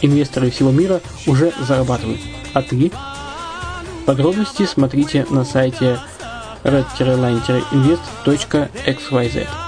Инвесторы всего мира уже зарабатывают. А ты? Подробности смотрите на сайте red-line-invest.xyz.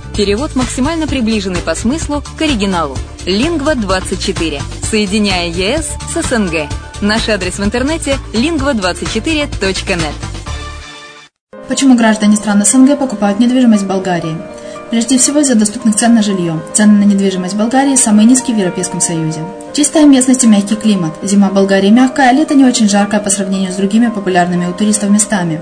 Перевод максимально приближенный по смыслу к оригиналу. Лингва24. Соединяя ЕС с СНГ. Наш адрес в интернете lingva24.net. Почему граждане стран СНГ покупают недвижимость в Болгарии? Прежде всего из-за доступных цен на жилье. Цены на недвижимость в Болгарии самые низкие в Европейском Союзе. Чистая местность и мягкий климат. Зима в Болгарии мягкая, а лето не очень жаркое по сравнению с другими популярными у туристов местами.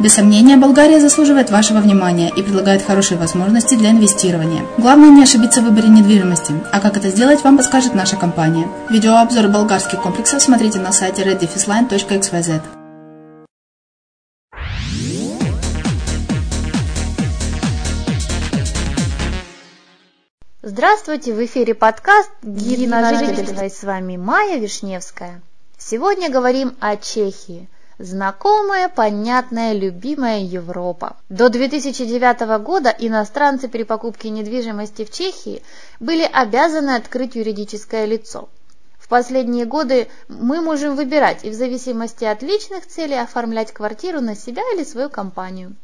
Без сомнения, Болгария заслуживает вашего внимания и предлагает хорошие возможности для инвестирования. Главное не ошибиться в выборе недвижимости, а как это сделать, вам подскажет наша компания. Видеообзор болгарских комплексов смотрите на сайте reddefisline.xyz. Здравствуйте, в эфире подкаст «Гид на жительство» и с вами Майя Вишневская. Сегодня говорим о Чехии. Знакомая, понятная, любимая Европа. До 2009 года иностранцы при покупке недвижимости в Чехии были обязаны открыть юридическое лицо. В последние годы мы можем выбирать и в зависимости от личных целей оформлять квартиру на себя или свою компанию.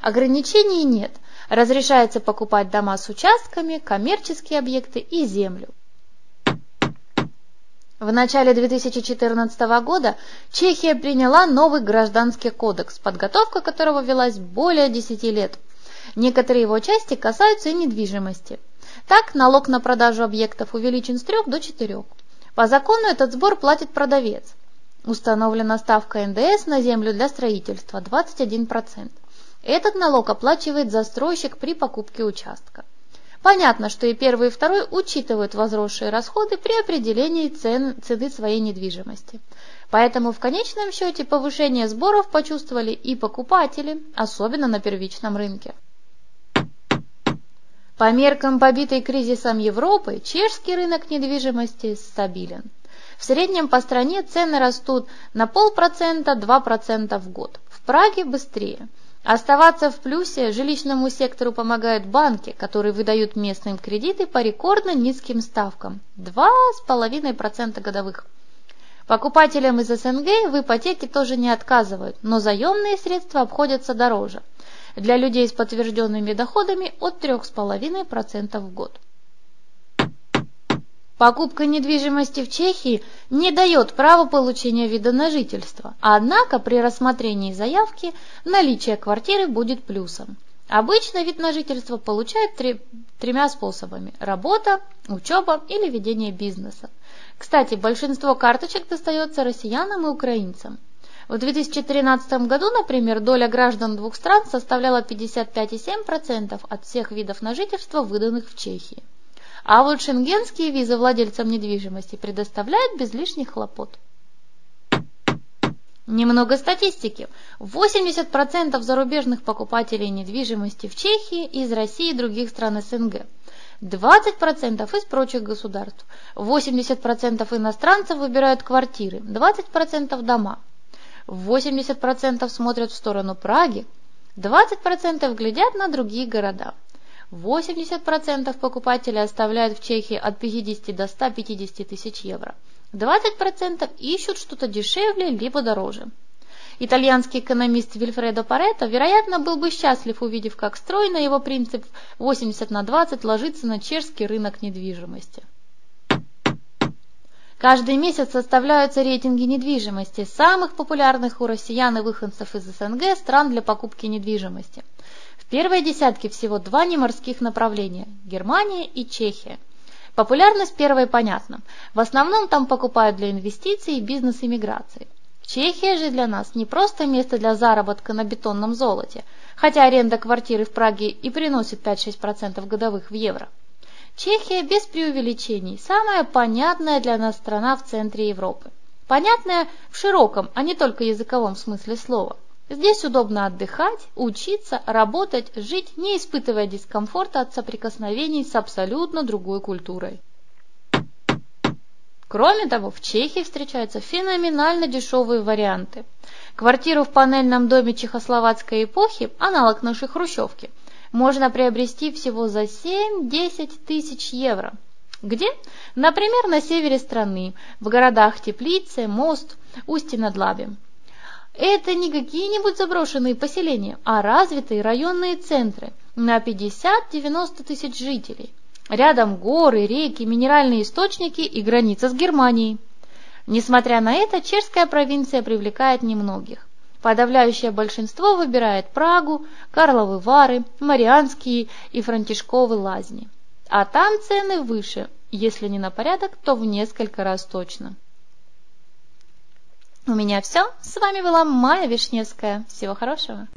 Ограничений нет. Разрешается покупать дома с участками, коммерческие объекты и землю. В начале 2014 года Чехия приняла новый гражданский кодекс, подготовка которого велась более 10 лет. Некоторые его части касаются и недвижимости. Так, налог на продажу объектов увеличен с 3 до 4. По закону этот сбор платит продавец. Установлена ставка НДС на землю для строительства 21%. Этот налог оплачивает застройщик при покупке участка. Понятно, что и первый, и второй учитывают возросшие расходы при определении цен, цены своей недвижимости. Поэтому в конечном счете повышение сборов почувствовали и покупатели, особенно на первичном рынке. По меркам побитой кризисом Европы, чешский рынок недвижимости стабилен. В среднем по стране цены растут на полпроцента, 2% в год. В Праге быстрее – Оставаться в плюсе жилищному сектору помогают банки, которые выдают местным кредиты по рекордно низким ставкам – 2,5% годовых. Покупателям из СНГ в ипотеке тоже не отказывают, но заемные средства обходятся дороже. Для людей с подтвержденными доходами от 3,5% в год. Покупка недвижимости в Чехии не дает права получения вида на жительство, однако при рассмотрении заявки наличие квартиры будет плюсом. Обычно вид на жительство получают три, тремя способами – работа, учеба или ведение бизнеса. Кстати, большинство карточек достается россиянам и украинцам. В 2013 году, например, доля граждан двух стран составляла 55,7% от всех видов на жительство, выданных в Чехии. А вот шенгенские визы владельцам недвижимости предоставляют без лишних хлопот. Немного статистики. 80% зарубежных покупателей недвижимости в Чехии из России и других стран СНГ. 20% из прочих государств. 80% иностранцев выбирают квартиры, 20% дома. 80% смотрят в сторону Праги, 20% глядят на другие города. 80% покупателей оставляют в Чехии от 50 до 150 тысяч евро. 20% ищут что-то дешевле либо дороже. Итальянский экономист Вильфредо Паретто, вероятно, был бы счастлив, увидев, как стройно его принцип 80 на 20 ложится на чешский рынок недвижимости. Каждый месяц составляются рейтинги недвижимости самых популярных у россиян и выходцев из СНГ стран для покупки недвижимости – в первой десятке всего два неморских направления – Германия и Чехия. Популярность первой понятна. В основном там покупают для инвестиций и бизнес-иммиграции. Чехия же для нас не просто место для заработка на бетонном золоте, хотя аренда квартиры в Праге и приносит 5-6% годовых в евро. Чехия без преувеличений самая понятная для нас страна в центре Европы. Понятная в широком, а не только языковом смысле слова – Здесь удобно отдыхать, учиться, работать, жить, не испытывая дискомфорта от соприкосновений с абсолютно другой культурой. Кроме того, в Чехии встречаются феноменально дешевые варианты. Квартиру в панельном доме чехословацкой эпохи, аналог нашей хрущевки, можно приобрести всего за 7-10 тысяч евро. Где? Например, на севере страны, в городах Теплице, Мост, Устье над Лабем. Это не какие-нибудь заброшенные поселения, а развитые районные центры на 50-90 тысяч жителей. Рядом горы, реки, минеральные источники и граница с Германией. Несмотря на это, чешская провинция привлекает немногих. Подавляющее большинство выбирает Прагу, Карловы Вары, Марианские и Франтишковы лазни. А там цены выше, если не на порядок, то в несколько раз точно. У меня все. С вами была Майя Вишневская. Всего хорошего.